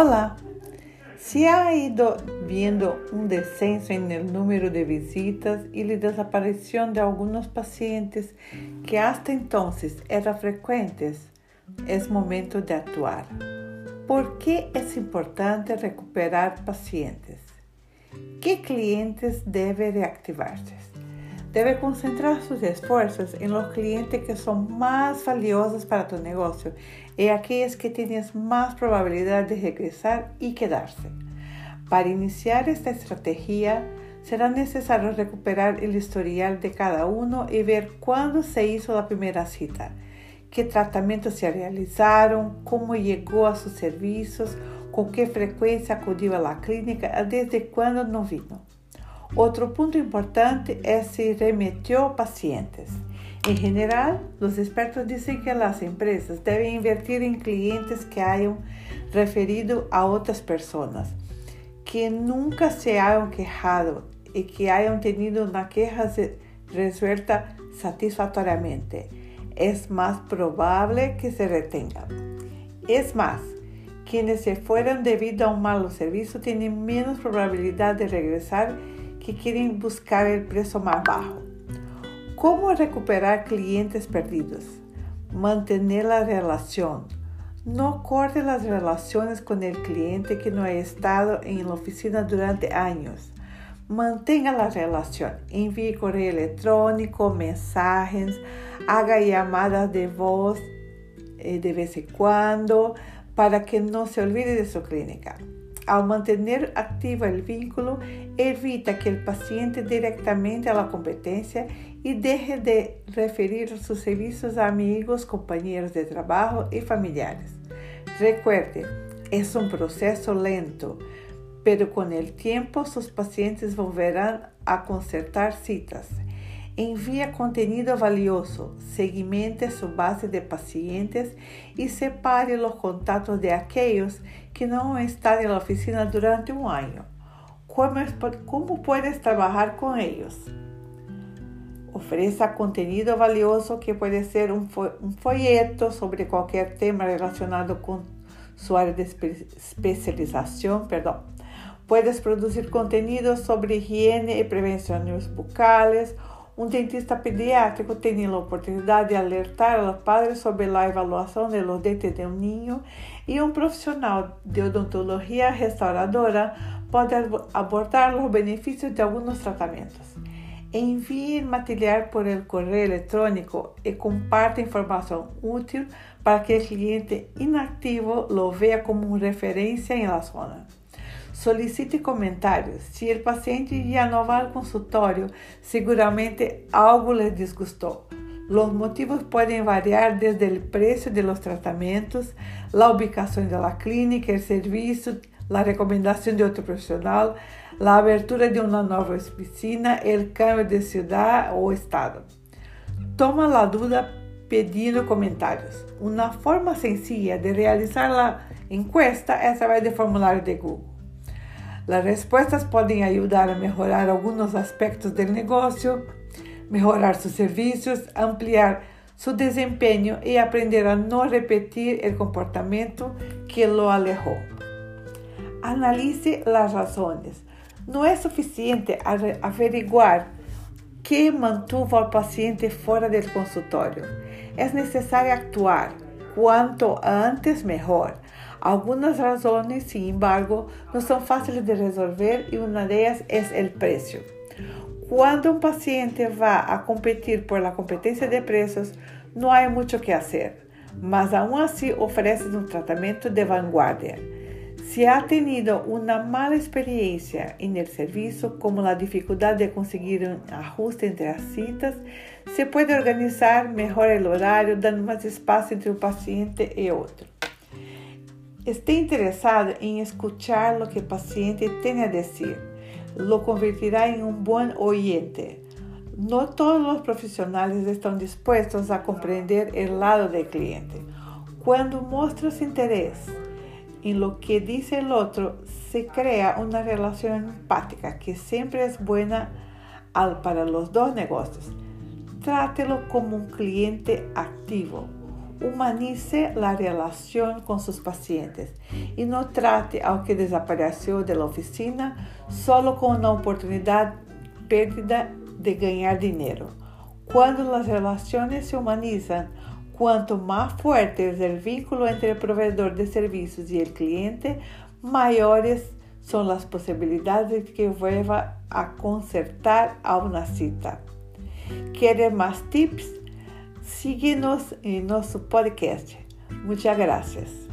Hola, se ha ido viendo un descenso en el número de visitas y la desaparición de algunos pacientes que hasta entonces eran frecuentes, es momento de actuar. ¿Por qué es importante recuperar pacientes? ¿Qué clientes debe reactivarse? Debe concentrar sus esfuerzos en los clientes que son más valiosos para tu negocio y aquellos que tienes más probabilidad de regresar y quedarse. Para iniciar esta estrategia, será necesario recuperar el historial de cada uno y ver cuándo se hizo la primera cita, qué tratamientos se realizaron, cómo llegó a sus servicios, con qué frecuencia acudió a la clínica, desde cuándo no vino. Otro punto importante es si remitió pacientes. En general, los expertos dicen que las empresas deben invertir en clientes que hayan referido a otras personas, que nunca se hayan quejado y que hayan tenido una queja resuelta satisfactoriamente. Es más probable que se retengan. Es más, quienes se fueron debido a un malo servicio tienen menos probabilidad de regresar quieren buscar el precio más bajo. ¿Cómo recuperar clientes perdidos? Mantener la relación. No corte las relaciones con el cliente que no ha estado en la oficina durante años. Mantenga la relación. Envíe correo electrónico, mensajes, haga llamadas de voz eh, de vez en cuando para que no se olvide de su clínica. Al mantener activo el vínculo, evita que el paciente directamente a la competencia y deje de referir sus servicios a amigos, compañeros de trabajo y familiares. Recuerde, es un proceso lento, pero con el tiempo sus pacientes volverán a concertar citas. Envía contenido valioso, segmente su base de pacientes y separe los contactos de aquellos que no están en la oficina durante un año. ¿Cómo, cómo puedes trabajar con ellos? Ofrece contenido valioso que puede ser un, un folleto sobre cualquier tema relacionado con su área de especialización. Perdón. Puedes producir contenido sobre higiene y prevenciones bucales un dentista pediátrico tiene la oportunidad de alertar a los padres sobre la evaluación de los dientes de un niño y un profesional de odontología restauradora puede abordar los beneficios de algunos tratamientos. Envíe material por el correo electrónico y comparte información útil para que el cliente inactivo lo vea como referencia en la zona. Solicite comentários. Se o paciente já não vai ao consultório, seguramente algo lhe desgustou. Os motivos podem variar desde o preço de los tratamentos, a ubicação da clínica, o serviço, a recomendação de outro profissional, a abertura de uma nova oficina, o cambio de cidade ou estado. Toma a dúvida pedindo comentários. Uma forma sencilla de realizar a encuesta é através do formulário de Google. Las respuestas pueden ayudar a mejorar algunos aspectos del negocio, mejorar sus servicios, ampliar su desempeño y aprender a no repetir el comportamiento que lo alejó. Analice las razones. No es suficiente averiguar qué mantuvo al paciente fuera del consultorio. Es necesario actuar cuanto antes mejor Algunas razones, sin embargo, no son fáciles de resolver y una de ellas es el precio. Cuando un paciente va a competir por la competencia de precios, no hay mucho que hacer, mas aún así ofrecen un tratamiento de vanguardia. Si ha tenido una mala experiencia en el servicio, como la dificultad de conseguir un ajuste entre las citas, se puede organizar mejor el horario, dando más espacio entre un paciente y otro. Esté interessado em escuchar o que o paciente tem a dizer. Lo convertirá em um bom oyente. No todos os profissionais estão dispostos a compreender o lado do cliente. Quando mostras interesse em lo que diz o outro, se crea uma relação empática que sempre é boa para os dois negócios. Trátelo como um cliente activo humanice la relación con sus pacientes y no trate al que desapareció de la oficina solo con una oportunidad perdida de ganar dinero. Cuando las relaciones se humanizan, cuanto más fuerte es el vínculo entre el proveedor de servicios y el cliente, mayores son las posibilidades de que vuelva a concertar a una cita. ¿Quiere más tips? Síguenos en nuestro podcast. Muchas gracias.